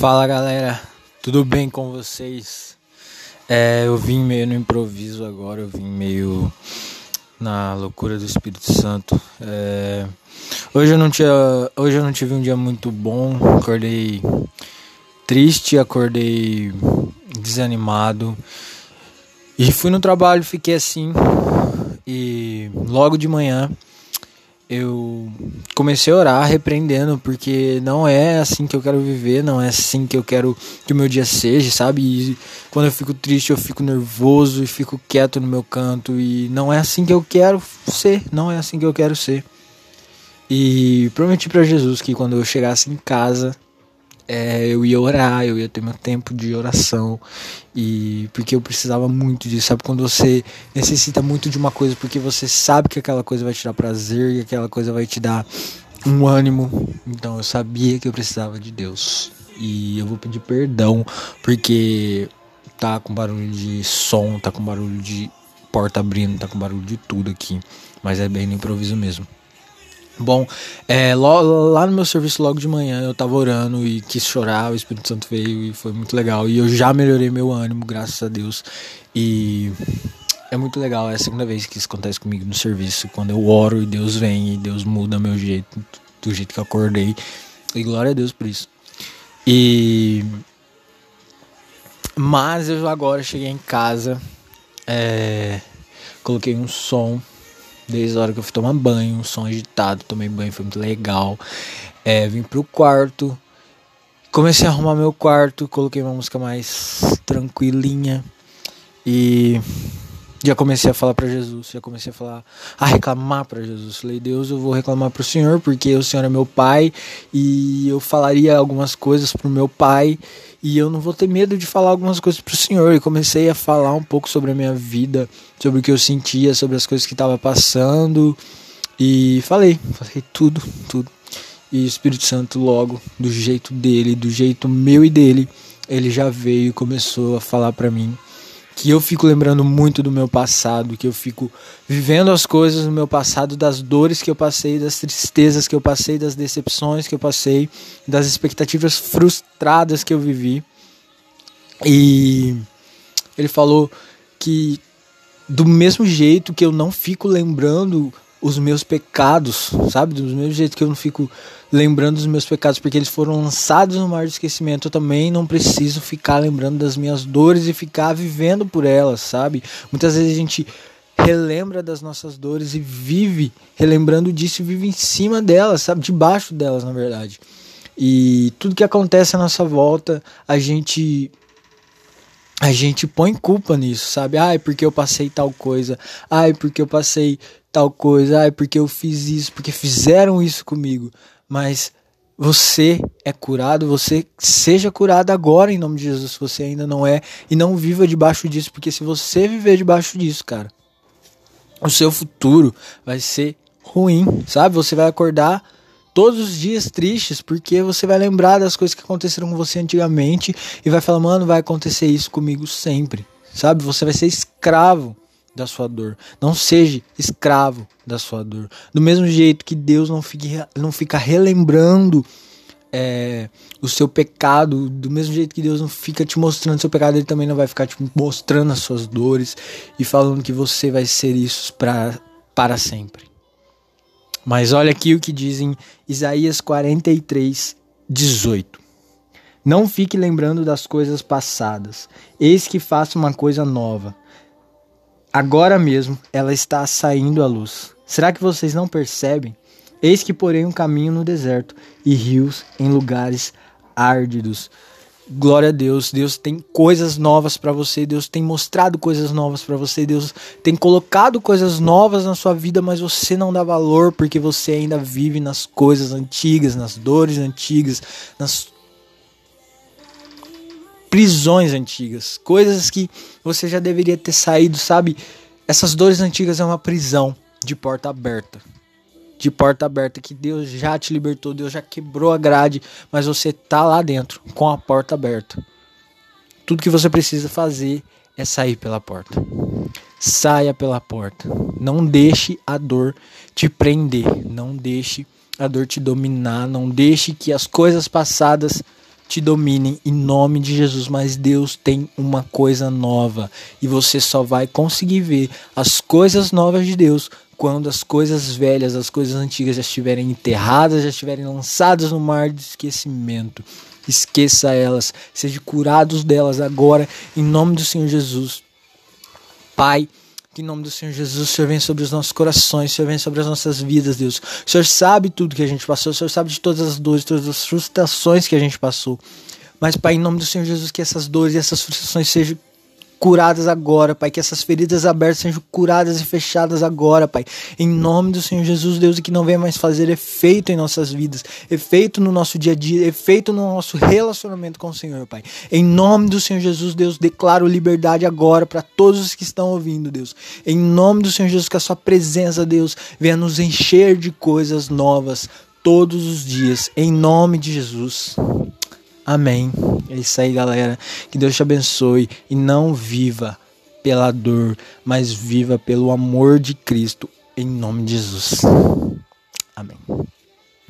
Fala galera, tudo bem com vocês? É, eu vim meio no improviso agora, eu vim meio na loucura do Espírito Santo. É, hoje eu não tinha, hoje eu não tive um dia muito bom, acordei triste, acordei desanimado e fui no trabalho, fiquei assim e logo de manhã eu comecei a orar repreendendo, porque não é assim que eu quero viver, não é assim que eu quero que o meu dia seja, sabe? E quando eu fico triste, eu fico nervoso e fico quieto no meu canto, e não é assim que eu quero ser, não é assim que eu quero ser. E prometi para Jesus que quando eu chegasse em casa, é, eu ia orar, eu ia ter meu tempo de oração e porque eu precisava muito disso, sabe? Quando você necessita muito de uma coisa porque você sabe que aquela coisa vai te dar prazer e aquela coisa vai te dar um ânimo. Então eu sabia que eu precisava de Deus e eu vou pedir perdão porque tá com barulho de som, tá com barulho de porta abrindo, tá com barulho de tudo aqui, mas é bem no improviso mesmo. Bom, é, lá no meu serviço logo de manhã eu tava orando e quis chorar, o Espírito Santo veio e foi muito legal. E eu já melhorei meu ânimo, graças a Deus. E é muito legal, é a segunda vez que isso acontece comigo no serviço, quando eu oro e Deus vem e Deus muda meu jeito, do jeito que eu acordei. E glória a Deus por isso. E. Mas eu agora cheguei em casa, é... coloquei um som Desde a hora que eu fui tomar banho, um som agitado, tomei banho, foi muito legal. É, vim pro quarto, comecei a arrumar meu quarto, coloquei uma música mais tranquilinha e já comecei a falar para Jesus, já comecei a falar, a reclamar para Jesus. Falei, Deus, eu vou reclamar pro Senhor, porque o Senhor é meu pai e eu falaria algumas coisas pro meu pai e eu não vou ter medo de falar algumas coisas pro Senhor. E comecei a falar um pouco sobre a minha vida, sobre o que eu sentia, sobre as coisas que estava passando. E falei, falei tudo, tudo. E o Espírito Santo, logo, do jeito dele, do jeito meu e dele, ele já veio e começou a falar para mim que eu fico lembrando muito do meu passado, que eu fico vivendo as coisas no meu passado, das dores que eu passei, das tristezas que eu passei, das decepções que eu passei, das expectativas frustradas que eu vivi. E ele falou que do mesmo jeito que eu não fico lembrando os meus pecados, sabe? Do mesmo jeito que eu não fico lembrando dos meus pecados porque eles foram lançados no mar de esquecimento, eu também não preciso ficar lembrando das minhas dores e ficar vivendo por elas, sabe? Muitas vezes a gente relembra das nossas dores e vive relembrando disso e vive em cima delas, sabe? Debaixo delas, na verdade. E tudo que acontece à nossa volta, a gente a gente põe culpa nisso, sabe? Ai, porque eu passei tal coisa. Ai, porque eu passei tal coisa. Ai, porque eu fiz isso, porque fizeram isso comigo. Mas você é curado, você seja curado agora em nome de Jesus, se você ainda não é, e não viva debaixo disso, porque se você viver debaixo disso, cara, o seu futuro vai ser ruim, sabe? Você vai acordar todos os dias tristes, porque você vai lembrar das coisas que aconteceram com você antigamente e vai falar, mano, vai acontecer isso comigo sempre, sabe? Você vai ser escravo da sua dor. Não seja escravo da sua dor. Do mesmo jeito que Deus não fica, não fica relembrando é, o seu pecado, do mesmo jeito que Deus não fica te mostrando seu pecado, Ele também não vai ficar te mostrando as suas dores e falando que você vai ser isso pra, para sempre. Mas olha aqui o que diz em Isaías 43, 18. Não fique lembrando das coisas passadas. Eis que faço uma coisa nova. Agora mesmo ela está saindo à luz. Será que vocês não percebem? Eis que porém um caminho no deserto e rios em lugares árdidos. Glória a Deus, Deus tem coisas novas para você, Deus tem mostrado coisas novas para você, Deus tem colocado coisas novas na sua vida, mas você não dá valor porque você ainda vive nas coisas antigas, nas dores antigas, nas prisões antigas, coisas que você já deveria ter saído, sabe? Essas dores antigas é uma prisão de porta aberta de porta aberta que Deus já te libertou, Deus já quebrou a grade, mas você tá lá dentro com a porta aberta. Tudo que você precisa fazer é sair pela porta. Saia pela porta. Não deixe a dor te prender, não deixe a dor te dominar, não deixe que as coisas passadas te dominem em nome de Jesus, mas Deus tem uma coisa nova e você só vai conseguir ver as coisas novas de Deus quando as coisas velhas, as coisas antigas já estiverem enterradas, já estiverem lançadas no mar de esquecimento. Esqueça elas, seja curados delas agora, em nome do Senhor Jesus. Pai, que em nome do Senhor Jesus, o Senhor vem sobre os nossos corações, o Senhor vem sobre as nossas vidas, Deus. O Senhor sabe tudo que a gente passou, o Senhor sabe de todas as dores, todas as frustrações que a gente passou. Mas, Pai, em nome do Senhor Jesus, que essas dores e essas frustrações sejam curadas agora, Pai. Que essas feridas abertas sejam curadas e fechadas agora, Pai. Em nome do Senhor Jesus, Deus, e que não venha mais fazer efeito em nossas vidas, efeito no nosso dia a dia, efeito no nosso relacionamento com o Senhor, Pai. Em nome do Senhor Jesus, Deus, declaro liberdade agora para todos os que estão ouvindo, Deus. Em nome do Senhor Jesus, que a sua presença, Deus, venha nos encher de coisas novas todos os dias. Em nome de Jesus. Amém. É isso aí, galera. Que Deus te abençoe e não viva pela dor, mas viva pelo amor de Cristo, em nome de Jesus. Amém.